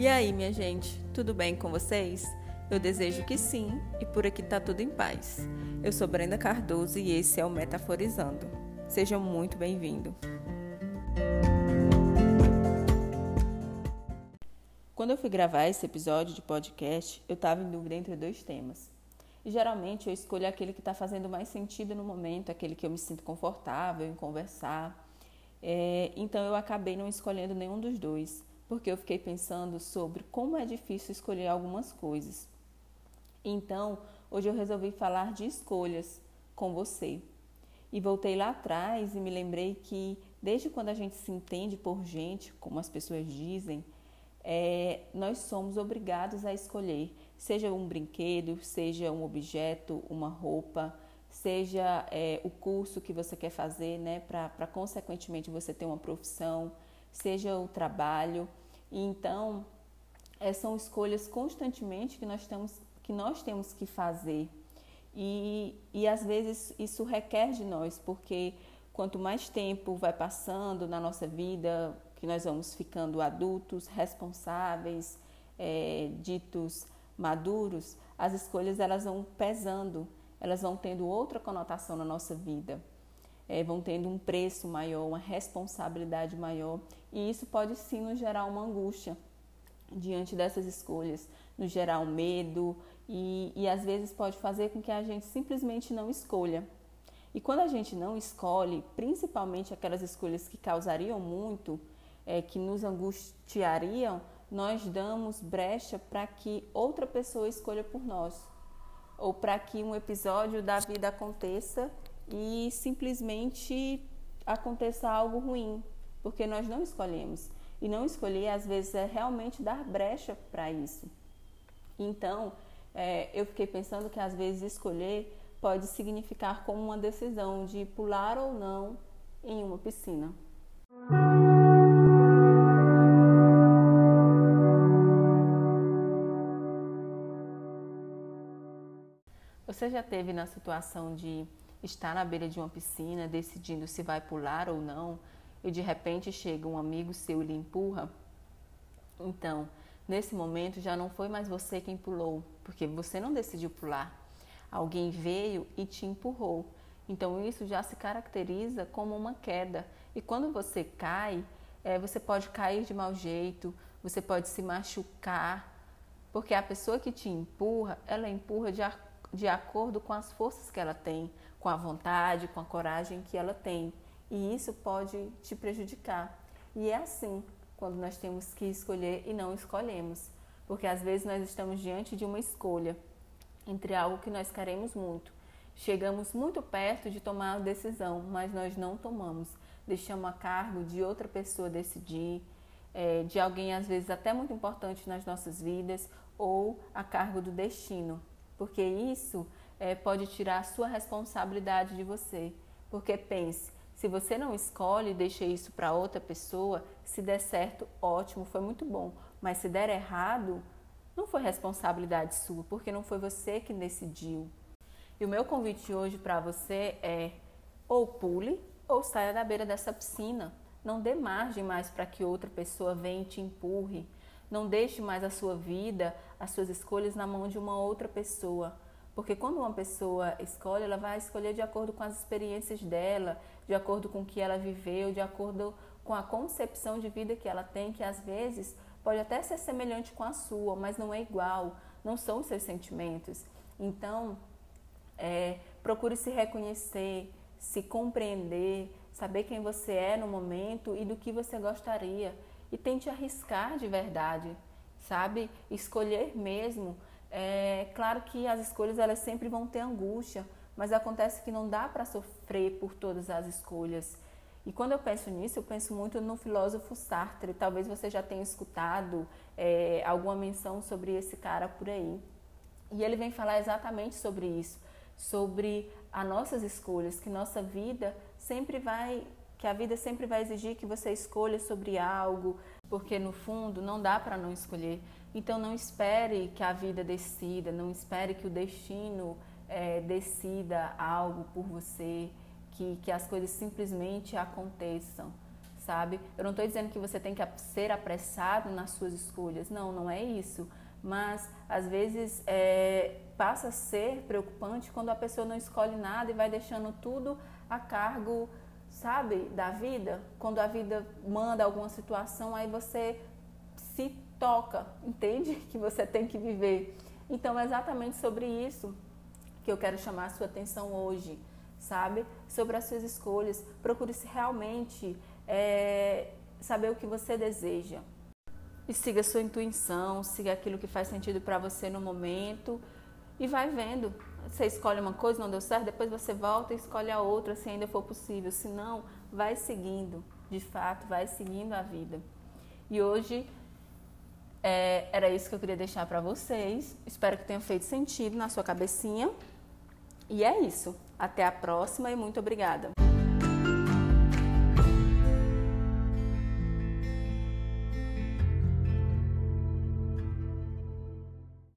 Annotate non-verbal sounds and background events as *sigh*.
E aí, minha gente, tudo bem com vocês? Eu desejo que sim, e por aqui tá tudo em paz. Eu sou Brenda Cardoso e esse é o Metaforizando. Seja muito bem-vindo. Quando eu fui gravar esse episódio de podcast, eu estava em dúvida entre dois temas. E geralmente eu escolho aquele que está fazendo mais sentido no momento, aquele que eu me sinto confortável em conversar. É, então eu acabei não escolhendo nenhum dos dois, porque eu fiquei pensando sobre como é difícil escolher algumas coisas. Então, hoje eu resolvi falar de escolhas com você. E voltei lá atrás e me lembrei que desde quando a gente se entende por gente, como as pessoas dizem, é, nós somos obrigados a escolher, seja um brinquedo, seja um objeto, uma roupa, seja é, o curso que você quer fazer, né, para consequentemente você ter uma profissão, seja o trabalho. Então, é, são escolhas constantemente que nós, temos, que nós temos que fazer. E, e às vezes isso requer de nós, porque quanto mais tempo vai passando na nossa vida, que nós vamos ficando adultos, responsáveis, é, ditos maduros, as escolhas elas vão pesando, elas vão tendo outra conotação na nossa vida, é, vão tendo um preço maior, uma responsabilidade maior, e isso pode sim nos gerar uma angústia diante dessas escolhas, nos gerar um medo e, e às vezes pode fazer com que a gente simplesmente não escolha. E quando a gente não escolhe, principalmente aquelas escolhas que causariam muito, é, que nos angustiariam, nós damos brecha para que outra pessoa escolha por nós, ou para que um episódio da vida aconteça e simplesmente aconteça algo ruim, porque nós não escolhemos. E não escolher, às vezes, é realmente dar brecha para isso. Então, é, eu fiquei pensando que às vezes escolher pode significar como uma decisão de pular ou não em uma piscina. Você já teve na situação de estar na beira de uma piscina, decidindo se vai pular ou não, e de repente chega um amigo seu e lhe empurra? Então, nesse momento já não foi mais você quem pulou, porque você não decidiu pular. Alguém veio e te empurrou. Então, isso já se caracteriza como uma queda. E quando você cai, é, você pode cair de mau jeito, você pode se machucar, porque a pessoa que te empurra, ela empurra de acordo de acordo com as forças que ela tem, com a vontade, com a coragem que ela tem. E isso pode te prejudicar. E é assim quando nós temos que escolher e não escolhemos. Porque às vezes nós estamos diante de uma escolha entre algo que nós queremos muito. Chegamos muito perto de tomar a decisão, mas nós não tomamos. Deixamos a cargo de outra pessoa decidir, é, de alguém às vezes até muito importante nas nossas vidas, ou a cargo do destino porque isso é, pode tirar a sua responsabilidade de você. Porque pense, se você não escolhe, deixa isso para outra pessoa, se der certo, ótimo, foi muito bom. Mas se der errado, não foi responsabilidade sua, porque não foi você que decidiu. E o meu convite hoje para você é ou pule ou saia da beira dessa piscina. Não dê margem mais para que outra pessoa venha e te empurre. Não deixe mais a sua vida, as suas escolhas na mão de uma outra pessoa. Porque quando uma pessoa escolhe, ela vai escolher de acordo com as experiências dela, de acordo com o que ela viveu, de acordo com a concepção de vida que ela tem, que às vezes pode até ser semelhante com a sua, mas não é igual, não são os seus sentimentos. Então, é, procure se reconhecer, se compreender, saber quem você é no momento e do que você gostaria e tente arriscar de verdade, sabe? Escolher mesmo. É claro que as escolhas elas sempre vão ter angústia, mas acontece que não dá para sofrer por todas as escolhas. E quando eu penso nisso, eu penso muito no filósofo Sartre. Talvez você já tenha escutado é, alguma menção sobre esse cara por aí. E ele vem falar exatamente sobre isso, sobre as nossas escolhas, que nossa vida sempre vai que a vida sempre vai exigir que você escolha sobre algo, porque no fundo não dá para não escolher. Então não espere que a vida decida, não espere que o destino é, decida algo por você, que, que as coisas simplesmente aconteçam, sabe? Eu não estou dizendo que você tem que ser apressado nas suas escolhas, não, não é isso. Mas às vezes é, passa a ser preocupante quando a pessoa não escolhe nada e vai deixando tudo a cargo, sabe, da vida. Quando a vida manda alguma situação, aí você se toca, entende? *laughs* Que você tem que viver. Então é exatamente sobre isso que eu quero chamar a sua atenção hoje, sabe? Sobre as suas escolhas. Procure se realmente é, saber o que você deseja. E siga sua intuição, siga aquilo que faz sentido para você no momento e vai vendo. Você escolhe uma coisa, não deu certo, depois você volta e escolhe a outra, se ainda for possível. Se não, vai seguindo, de fato, vai seguindo a vida. E hoje é, era isso que eu queria deixar para vocês. Espero que tenha feito sentido na sua cabecinha. E é isso. Até a próxima e muito obrigada.